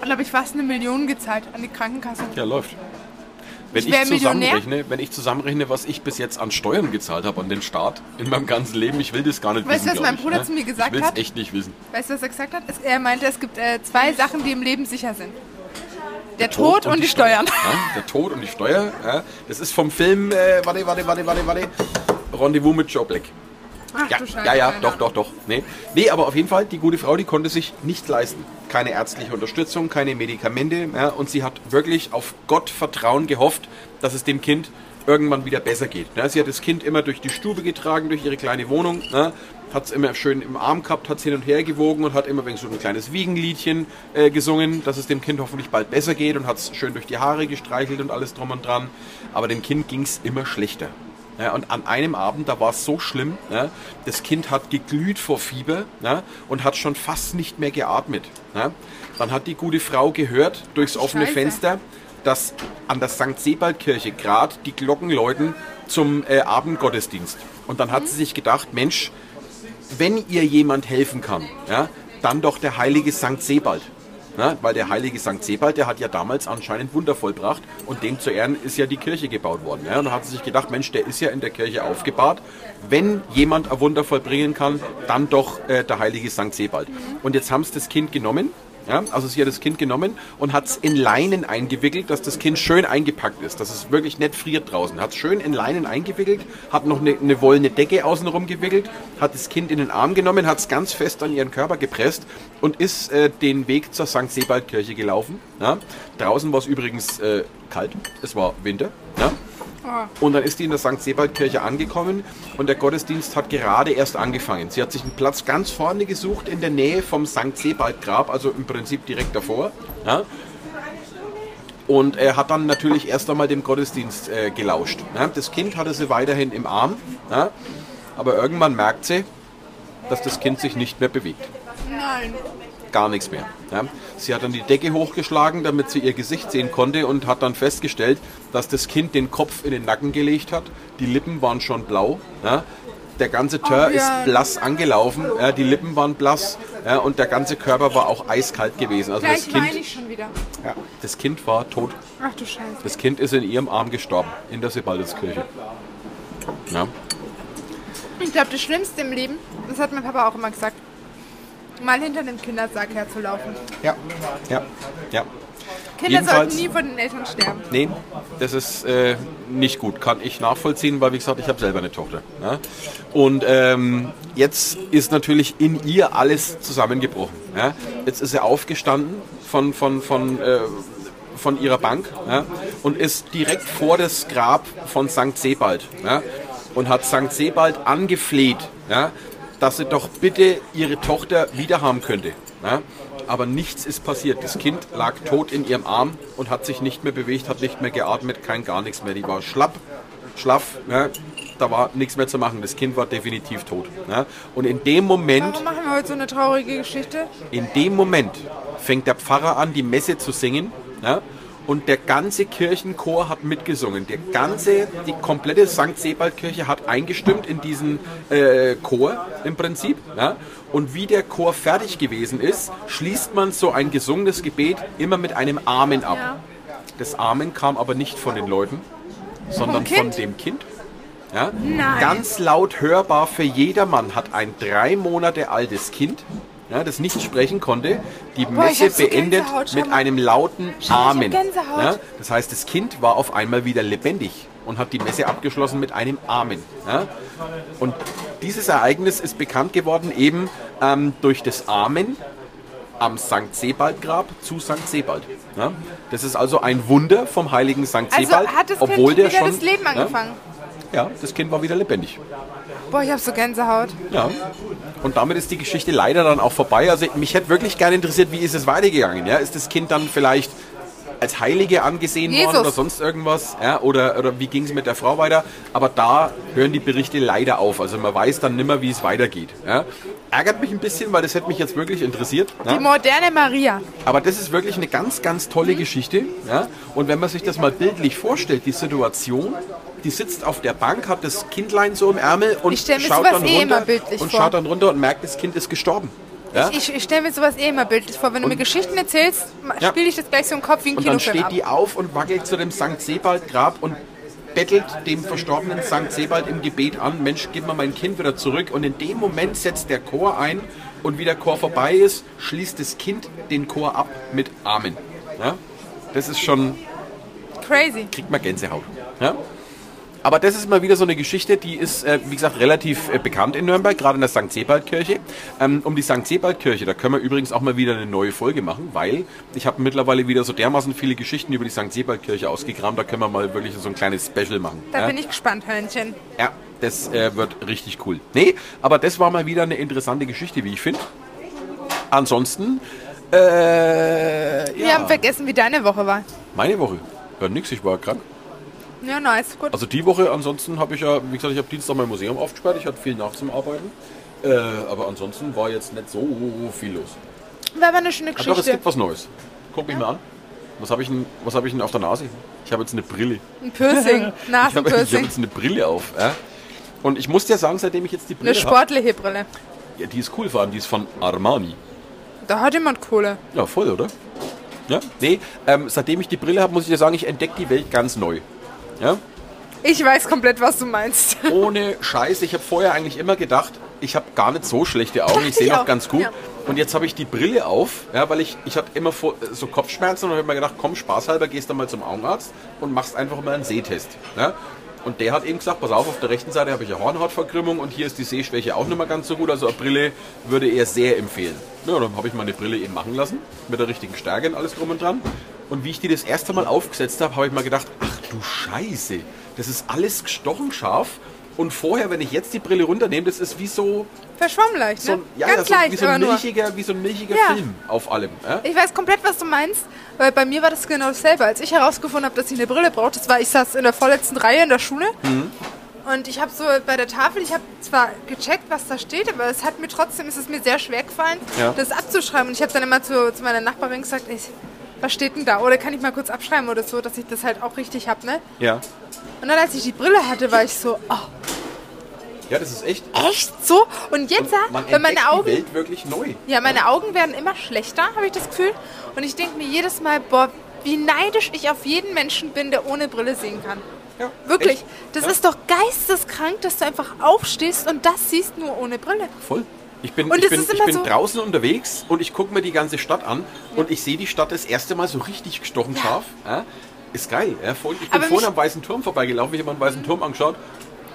dann habe ich fast eine Million gezahlt an die Krankenkasse. Ja, läuft. Wenn Ich ich, zusammenrechne, wenn ich zusammenrechne, was ich bis jetzt an Steuern gezahlt habe an den Staat in meinem ganzen Leben, ich will das gar nicht Weißt wissen. du, was mein ich, Bruder ne? zu mir gesagt ich hat? echt nicht wissen. Weißt du, was er gesagt hat? Es, er meinte, es gibt äh, zwei Sachen, die im Leben sicher sind. Der, Tod, und, die Steuern. Ja, der Tod und die Steuer. Ja, das ist vom Film, äh, warte, warte, warte, warte, warte. Rendezvous mit Joe Black. Ach Ja, ja, ja, doch, doch, doch. Nee. nee, aber auf jeden Fall, die gute Frau, die konnte sich nicht leisten. Keine ärztliche Unterstützung, keine Medikamente. Ja, und sie hat wirklich auf Gott Vertrauen gehofft, dass es dem Kind irgendwann wieder besser geht. Ja, sie hat das Kind immer durch die Stube getragen, durch ihre kleine Wohnung. Ja, hat es immer schön im Arm gehabt, hat es hin und her gewogen und hat immer wegen so ein kleines Wiegenliedchen äh, gesungen, dass es dem Kind hoffentlich bald besser geht und hat es schön durch die Haare gestreichelt und alles drum und dran. Aber dem Kind ging es immer schlechter. Ja, und an einem Abend, da war es so schlimm, ja, das Kind hat geglüht vor Fieber ja, und hat schon fast nicht mehr geatmet. Ja. Dann hat die gute Frau gehört durchs offene Scheiße. Fenster, dass an der St. Sebald-Kirche gerade die Glocken läuten zum äh, Abendgottesdienst. Und dann hat sie sich gedacht, Mensch, wenn ihr jemand helfen kann, ja, dann doch der heilige St. Sebald. Ja, weil der heilige St. Sebald, der hat ja damals anscheinend Wunder vollbracht und dem zu Ehren ist ja die Kirche gebaut worden. Ja, und da hat sie sich gedacht, Mensch, der ist ja in der Kirche aufgebahrt. Wenn jemand ein Wunder vollbringen kann, dann doch äh, der heilige St. Sebald. Und jetzt haben sie das Kind genommen. Ja, also sie hat das Kind genommen und hat es in Leinen eingewickelt, dass das Kind schön eingepackt ist, dass es wirklich nicht friert draußen. Hat es schön in Leinen eingewickelt, hat noch eine, eine wollene Decke außenrum gewickelt, hat das Kind in den Arm genommen, hat es ganz fest an ihren Körper gepresst und ist äh, den Weg zur St. Sebald-Kirche gelaufen. Ja. Draußen war es übrigens äh, kalt, es war Winter. Ja. Und dann ist die in der St. Sebald-Kirche angekommen und der Gottesdienst hat gerade erst angefangen. Sie hat sich einen Platz ganz vorne gesucht in der Nähe vom St. Sebald-Grab, also im Prinzip direkt davor. Ja. Und er hat dann natürlich erst einmal dem Gottesdienst äh, gelauscht. Ja. Das Kind hatte sie weiterhin im Arm, ja. aber irgendwann merkt sie, dass das Kind sich nicht mehr bewegt Nein. gar nichts mehr. Sie hat dann die Decke hochgeschlagen, damit sie ihr Gesicht sehen konnte und hat dann festgestellt, dass das Kind den Kopf in den Nacken gelegt hat. Die Lippen waren schon blau. Ja. Der ganze Tör Oh, ist blass angelaufen. Ja. Die Lippen waren blass ja, und der ganze Körper war auch eiskalt gewesen. Also das Gleich kind, ich schon wieder. ja, das Kind war tot. Ach du Scheiße. Das Kind ist in ihrem Arm gestorben, in der Sebaldeskirche. Ja. Ich glaube, das Schlimmste im Leben, das hat mein Papa auch immer gesagt, mal hinter dem Kindersarg herzulaufen. Ja, ja, ja. Kinder Jedenfalls- sollten nie von den Eltern sterben. Nee, das ist äh, nicht gut. Kann ich nachvollziehen, weil wie gesagt, ich habe selber eine Tochter. Ja? Und ähm, jetzt ist natürlich in ihr alles zusammengebrochen. Ja? Jetzt ist sie aufgestanden von, von, von, äh, von ihrer Bank ja? und ist direkt vor das Grab von St. Sebald ja? und hat St. Sebald angefleht? Dass sie doch bitte ihre Tochter wiederhaben könnte. Ja? Aber nichts ist passiert. Das Kind lag tot in ihrem Arm und hat sich nicht mehr bewegt, hat nicht mehr geatmet, kein gar nichts mehr. Die war schlapp, schlaff, ja? da war nichts mehr zu machen. Das Kind war definitiv tot. Ja? Und in dem Moment Warum machen wir heute so eine traurige Geschichte? in dem Moment fängt der Pfarrer an, die Messe zu singen. Ja? Und der ganze Kirchenchor hat mitgesungen. Der ganze, die komplette St. Sebald-Kirche hat eingestimmt in diesen äh, Chor im Prinzip. Ja? Und wie der Chor fertig gewesen ist, schließt man so ein gesungenes Gebet immer mit einem Amen ab. Ja. Das Amen kam aber nicht von den Leuten, sondern von dem Kind. Ja? Ganz laut hörbar für jedermann hat ein drei Monate altes Kind, ja, das nicht sprechen konnte, die Boah, Messe so beendet mit einem lauten Amen. Ja? Das heißt, das Kind war auf einmal wieder lebendig und hat die Messe abgeschlossen mit einem Amen. Ja? Und dieses Ereignis ist bekannt geworden eben ähm, durch das Amen am St. Sebald-Grab zu St. Sebald. Ja? Das ist also ein Wunder vom heiligen St. Also Sebald, obwohl Kind der wieder schon das Leben angefangen. Ja, das Kind war wieder lebendig. Boah, ich hab so Gänsehaut. Ja. Und damit ist die Geschichte leider dann auch vorbei. Also mich hätte wirklich gerne interessiert, wie ist es weitergegangen? Ja? Ist das Kind dann vielleicht als Heilige angesehen Jesus. worden oder sonst irgendwas? Ja? Oder, oder wie ging es mit der Frau weiter? Aber da hören die Berichte leider auf. Also man weiß dann nimmer, wie es weitergeht. Ja? Ärgert mich ein bisschen, weil das hätte mich jetzt wirklich interessiert. Die Ja? moderne Maria. Aber das ist wirklich eine ganz, ganz tolle Geschichte. Ja? Und wenn man sich das mal bildlich vorstellt, die Situation, die sitzt auf der Bank, hat das Kindlein so im Ärmel und Ich schaut dann eh runter und vor. schaut dann runter und merkt, das Kind ist gestorben. Ja? Ich, ich stelle mir sowas eh immer bildlich vor. Wenn du mir Geschichten erzählst, Ja. spiele ich das gleich so im Kopf wie ein und dann Kinofilm steht ab. die auf und wackelt zu dem St. Sebald-Grab und bettelt dem verstorbenen St. Sebald im Gebet an, Mensch, gib mir mein Kind wieder zurück. Und in dem Moment setzt der Chor ein und wie der Chor vorbei ist, schließt das Kind den Chor ab mit Amen. Ja? Das ist schon, Crazy. kriegt man Gänsehaut. Ja? Aber das ist mal wieder so eine Geschichte, die ist, äh, wie gesagt, relativ äh, bekannt in Nürnberg, gerade in der St. Sebald-Kirche. Ähm, um die St. Sebald-Kirche, da können wir übrigens auch mal wieder eine neue Folge machen, weil ich habe mittlerweile wieder so dermaßen viele Geschichten über die St. Sebald-Kirche ausgegraben, da können wir mal wirklich so ein kleines Special machen. Da ja? bin ich gespannt, Hörnchen. ja, das äh, wird richtig cool. Nee, aber das war mal wieder eine interessante Geschichte, wie ich finde. Ansonsten, äh, Wir ja, haben vergessen, wie deine Woche war. meine Woche. Ja, nix, ich war krank. Ja, nice. Gut. Also die Woche ansonsten habe ich ja, wie gesagt, ich habe Dienstag mein Museum aufgesperrt, ich hatte viel nach zum Arbeiten. Äh, aber ansonsten war jetzt nicht so viel los. War aber eine schöne Aber doch, es Geschichte. gibt was Neues. Guck mich mal an. Was habe ich, denn- was hab ich denn auf der Nase? Ich habe jetzt eine Brille. Ein Piercing. Ich habe ich hab Nasenpiercing. jetzt eine Brille auf. Ja? Und ich muss dir sagen, seitdem ich jetzt die Eine Brille habe, sportliche Brille. ja, die ist cool, vor allem die ist von Armani. Da hat jemand Kohle. Ja, voll, oder? Ja? Nee, ähm, seitdem ich die Brille habe, muss ich dir sagen, ich entdecke die Welt ganz neu. Ja? Ich weiß komplett, was du meinst. ohne Scheiß. Ich habe vorher eigentlich immer gedacht, ich habe gar nicht so schlechte Augen. Ich sehe noch auch, ganz gut. ja. Und jetzt habe ich die Brille auf, ja, weil ich, ich hatte immer vor, so Kopfschmerzen und habe mir gedacht, komm, spaßhalber, gehst du mal zum Augenarzt und machst einfach mal einen Sehtest. Ja. Und der hat eben gesagt, pass auf, auf der rechten Seite habe ich eine Hornhautverkrümmung und hier ist die Sehschwäche auch nicht mehr ganz so gut. Also eine Brille würde er sehr empfehlen. Ja, dann habe ich meine Brille eben machen lassen, mit der richtigen Stärke und alles drum und dran. Und wie ich die das erste Mal aufgesetzt habe, habe ich mal gedacht, ach du Scheiße, das ist alles gestochen scharf. Und vorher, wenn ich jetzt die Brille runternehme, das ist wie so, Verschwommen leicht, so ne? ja, Ganz ja, so, leicht, wie, so ein nur. milchiger, wie so ein milchiger Ja. Film auf allem. Ja? Ich weiß komplett, was du meinst, weil bei mir war das genau dasselbe. Als ich herausgefunden habe, dass ich eine Brille brauche, das war, ich saß in der vorletzten Reihe in der Schule Mhm. und ich habe so bei der Tafel, ich habe zwar gecheckt, was da steht, aber es hat mir trotzdem, es ist mir sehr schwer gefallen, Ja. das abzuschreiben. Und ich habe dann immer zu, zu meiner Nachbarin gesagt, ich, was steht denn da? Oder kann ich mal kurz abschreiben oder so, dass ich das halt auch richtig habe, ne? ja. Und dann, als ich die Brille hatte, war ich so, oh, Ja, das ist echt. echt so? Und jetzt, Man wenn meine Augen die Welt wirklich neu. Ja, meine Augen werden immer schlechter, habe ich das Gefühl. Und ich denke mir jedes Mal, boah, wie neidisch ich auf jeden Menschen bin, der ohne Brille sehen kann. Ja, Wirklich. echt. Das ja, ist doch geisteskrank, dass du einfach aufstehst und das siehst nur ohne Brille. voll. Ich bin, ich bin, ich bin so- draußen unterwegs und ich gucke mir die ganze Stadt an und ich sehe die Stadt das erste Mal so richtig gestochen Ja. scharf. Ja? Ist geil. Ja? Voll. Ich bin Aber vorhin am Weißen Turm vorbeigelaufen, ich habe mir den Weißen Turm angeschaut.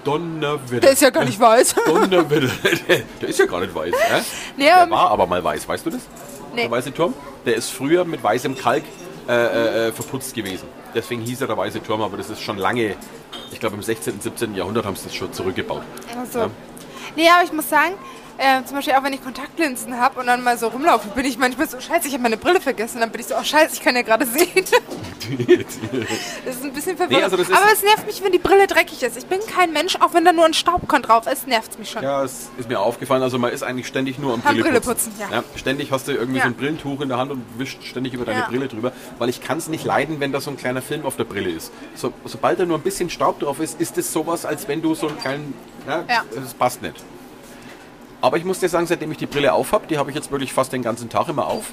Donnerwetter. Der ist ja gar nicht weiß. Donnerwetter. Der ist ja gar nicht weiß. Ja? Nee, Der war aber mal weiß, weißt du das? Nee. Der Weiße Turm? Der ist früher mit weißem Kalk äh, äh, äh, verputzt gewesen. Deswegen hieß er der Weiße Turm, aber das ist schon lange, ich glaube im 16., und 17. Jahrhundert haben sie das schon zurückgebaut. Also. Ja. Nee, aber ich muss sagen, äh, zum Beispiel auch wenn ich Kontaktlinsen habe und dann mal so rumlaufe, bin ich manchmal so, scheiße, ich habe meine Brille vergessen. Dann bin ich so, oh scheiße, ich kann ja gerade sehen. das ist ein bisschen verwirrend. Nee, also aber es nervt mich, wenn die Brille dreckig ist. Ich bin kein Mensch, auch wenn da nur ein Staubkorn drauf ist, nervt mich schon. Ja, es ist mir aufgefallen, also man ist eigentlich ständig nur am Am Brilleputzen. Brilleputzen, ja. Ständig hast du irgendwie Ja. so ein Brillentuch in der Hand und wischt ständig über deine Ja. Brille drüber, weil ich kann es nicht leiden, wenn da so ein kleiner Film auf der Brille ist. So, sobald da nur ein bisschen Staub drauf ist, ist es sowas, als wenn du so einen kleinen... Ja, Ja. das passt nicht. Aber ich muss dir sagen, seitdem ich die Brille auf habe, die habe ich jetzt wirklich fast den ganzen Tag immer auf,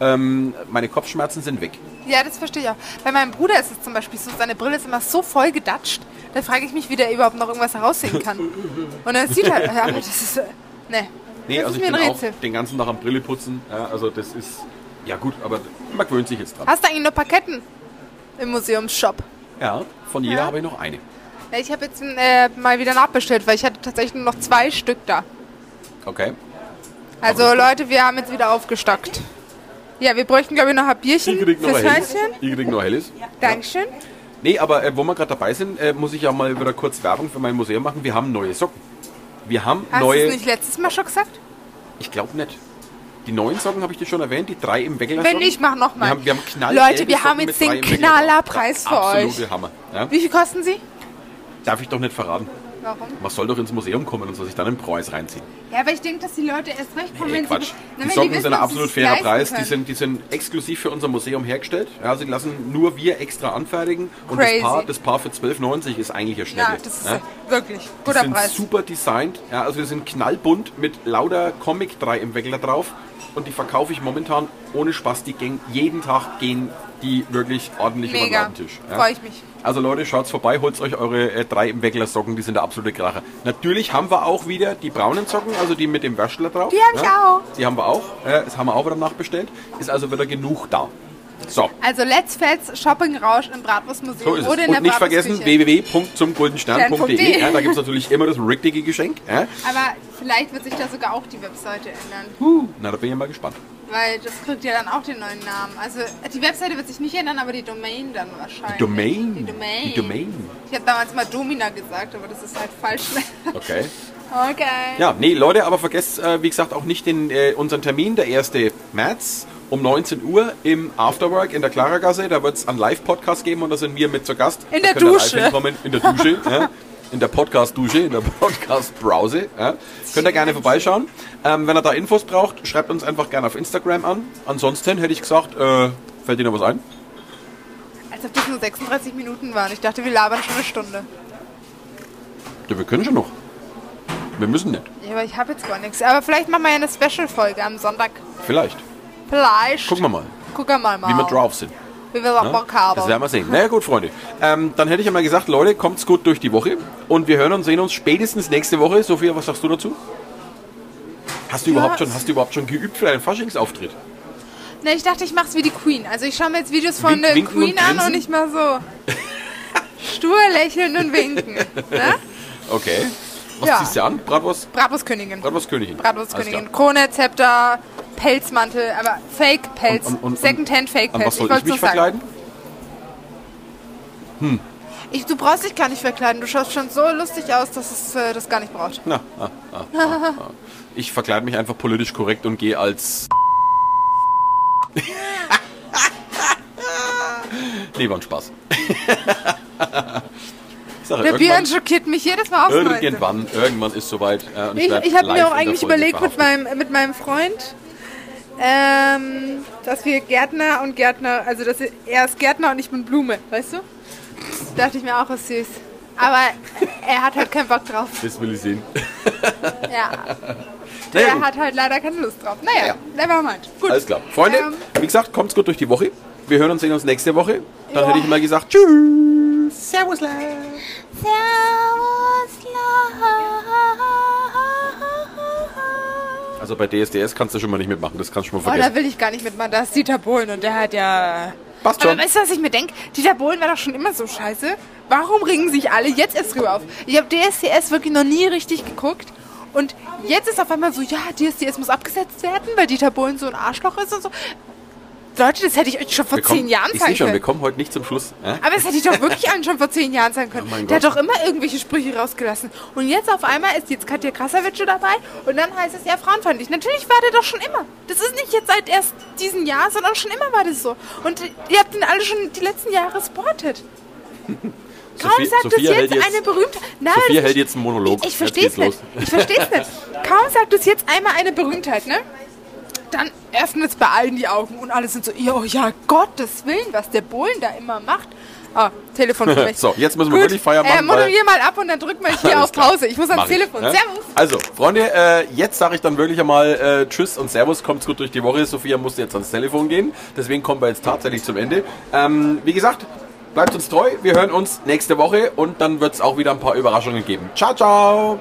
ähm, meine Kopfschmerzen sind weg. Ja, das verstehe ich auch. Bei meinem Bruder ist es zum Beispiel so, seine Brille ist immer so voll gedatscht. Da frage ich mich, wie der überhaupt noch irgendwas heraussehen kann. Und er sieht halt, ja, aber das ist, äh, ne. Nee, das also ist ich mir bin ein auch den ganzen Tag am Brille putzen. Ja, also das ist, ja gut, aber man gewöhnt sich jetzt dran. Hast du eigentlich nur Parketten im Museumsshop? Ja, von jeder Ja. habe ich noch eine. Ja, ich habe jetzt äh, mal wieder nachbestellt, weil ich hatte tatsächlich nur noch zwei Stück da. Okay. Also Leute, wir haben jetzt wieder aufgestockt. Ja, wir bräuchten glaube ich noch ein Bierchen Ich krieg noch fürs Helles. Häuschen. Ich krieg noch Helles. Dankeschön. Nee, aber äh, wo wir gerade dabei sind, äh, muss ich ja mal wieder kurz Werbung für mein Museum machen. Wir haben neue Socken. Wir haben Hast du neue. es nicht letztes Mal schon gesagt? Ich glaube nicht. Die neuen Socken habe ich dir schon erwähnt, die drei im Weckler Wenn nicht, mach Wir nochmal. haben, wir haben Leute, wir haben jetzt den Knallerpreis für Absolute euch. Hammer. Ja? Wie viel kosten sie? Darf ich doch nicht verraten. Warum? Man soll doch ins Museum kommen und soll sich dann einen Preis reinziehen. Ja, aber ich denke, dass die Leute erst recht kommen, Nee, wenn Quatsch. sie... Na, Die Socken wissen, sind ein absolut fairer Preis. Die sind, die sind exklusiv für unser Museum hergestellt. Ja, sie lassen nur wir extra anfertigen. Und Crazy. das Paar, das Paar für 12,90 ist eigentlich ein Schnelle. Ja, das ist ja? wirklich Die guter sind Preis. super designt. Ja, also die sind knallbunt mit lauter Comic 3 im Weckler drauf. Und die verkaufe ich momentan ohne Spaß. Die gehen, jeden Tag gehen die wirklich ordentlich über den Mega. Ladentisch. Ja? Freue ich mich. Also Leute, schaut's vorbei, holt euch eure äh, drei Weckler Socken, die sind der absolute Kracher. Natürlich haben wir auch wieder die braunen Socken, also die mit dem Wäschler drauf. Die hab ich auch. Die haben wir auch. Äh, das haben wir auch wieder nachbestellt. Ist also wieder genug da. So, Also Let's Fets Shopping Rausch im Bratwurstmuseum so ist oder es. in Und nicht der vergessen www.zumguldenstern.de. Stern.de. Ja, da gibt es natürlich immer das richtige Geschenk. Ja. Aber vielleicht wird sich da sogar auch die Webseite ändern. Na, da bin ich mal gespannt. Weil das kriegt ja dann auch den neuen Namen. Also die Webseite wird sich nicht ändern, aber die Domain dann wahrscheinlich. Domain. Die Domain. Die Domain. Ich habe damals mal Domina gesagt, aber das ist halt falsch. Okay. okay. Ja, nee, Leute, aber vergesst, äh, wie gesagt, auch nicht den, äh, unseren Termin, der 1. März um 19 Uhr im Afterwork in der Klaragasse. Da wird es einen Live-Podcast geben und da sind wir mit zu Gast. In der Dusche. in der Dusche. ja. In der Podcast-Dusche, in der Podcast-Browse. Ja. Könnt ihr gerne vorbeischauen. Ähm, wenn ihr da Infos braucht, schreibt uns einfach gerne auf Instagram an. Ansonsten hätte ich gesagt, äh, fällt dir noch was ein? Als ob das nur 36 Minuten waren. Ich dachte, wir labern schon eine Stunde. Ja, wir können schon noch. Wir müssen nicht. Ja, aber ich habe jetzt gar nichts. Aber vielleicht machen wir ja eine Special-Folge am Sonntag. Vielleicht. Vielleicht. Gucken wir mal, Gucken wir mal. wie wir drauf sind. Wie wir auch Bock haben. Das werden wir sehen. Na ja, gut, Freunde. Ähm, dann hätte ich einmal gesagt, Leute, kommt's gut durch die Woche. Und wir hören und sehen uns spätestens nächste Woche. Sophia, was sagst du dazu? Hast du, Ja, überhaupt, schon, hast du überhaupt schon geübt für einen Faschingsauftritt? Ne, ich dachte, ich mach's wie die Queen. Also ich schaue mir jetzt Videos von Wink- der Queen und an und ich mal so stur lächeln und winken. Ne? Okay. Was Ja. ziehst du an? Bratwurst? Bratwurstkönigin. Bratwurstkönigin. Bratwurstkönigin. Krone, Zepter, Pelzmantel, aber Fake-Pelz. Und- und- und- Secondhand An Fake-Pelz. was soll ich, wollt's mich sagen. verkleiden? Ich, du brauchst dich gar nicht verkleiden. Du schaust schon so lustig aus, dass es äh, das gar nicht braucht. Na, ah, ah, ah, ah. Ich verkleide mich einfach politisch korrekt und gehe als... nee, war ein Spaß. Ich Der Björn irgendwann, schockiert mich jedes Mal aufs Neue. irgendwann, irgendwann ist soweit. äh, und Ich, werd ich habe mir auch eigentlich überlegt mit meinem, mit meinem Freund, ähm, dass wir Gärtner und Gärtner, also dass er ist Gärtner und ich bin Blume, weißt du? Das dachte ich mir auch, ist süß. Aber er hat halt keinen Bock drauf. Das will ich sehen. Ja. Naja, er gut. hat halt leider keine Lust drauf. Naja, Ja. never mind. Gut. Alles klar. Freunde, Ähm, wie gesagt, kommt's gut durch die Woche. Wir hören und sehen uns nächste Woche. Dann Ja. hätte ich mal gesagt, tschüss. Servus. Also bei DSDS kannst du schon mal nicht mitmachen, das kannst du schon mal Oh, vergessen. da will ich gar nicht mitmachen. Da ist Dieter Bohlen und der hat ja... Passt Aber schon. weißt du, was ich mir denke? Dieter Bohlen war doch schon immer so scheiße. Warum regen sich alle jetzt erst drüber auf? Ich habe DSDS wirklich noch nie richtig geguckt. Und jetzt ist auf einmal so, ja, DSDS muss abgesetzt werden, weil Dieter Bohlen so ein Arschloch ist und so. Leute, das hätte ich euch schon vor kommen- zehn Jahren ich sagen sehe schon, wir können. kommen heute nicht zum Schluss. Ja? Aber es hätte ich doch wirklich allen schon vor zehn Jahren sagen können. Oh Der hat doch immer irgendwelche Sprüche rausgelassen. Und jetzt auf einmal ist jetzt Katja Krasavice dabei und dann heißt es ja frauenfeindlich. Natürlich war der doch schon immer. Das ist nicht jetzt seit erst diesem Jahr, sondern schon immer war das so. Und ihr habt ihn alle schon die letzten Jahre supportet. Kaum sagt Sophia es jetzt jetzt- eine berühmte. Nein, Sophia das- hält jetzt einen Monolog. Ich, ich verstehe es nicht. Ich verstehe es nicht. Kaum sagt es jetzt einmal eine Berühmtheit, ne? Dann öffnet es bei allen die Augen und alle sind so, oh ja, Gottes Willen, was der Bohlen da immer macht. Ah, Telefon. So, jetzt müssen wir Gut, wirklich Feier machen. Äh, moderier mal ab und dann drück mal hier auf. Pause. Ich muss ans Mach ich, Telefon. ne? Servus. Also, Freunde, äh, jetzt sage ich dann wirklich einmal äh, Tschüss und Servus. Kommt's gut durch die Woche. Sophia musste jetzt ans Telefon gehen. Deswegen kommen wir jetzt tatsächlich zum Ende. Ähm, wie gesagt, bleibt uns treu. Wir hören uns nächste Woche und dann wird's auch wieder ein paar Überraschungen geben. Ciao, ciao.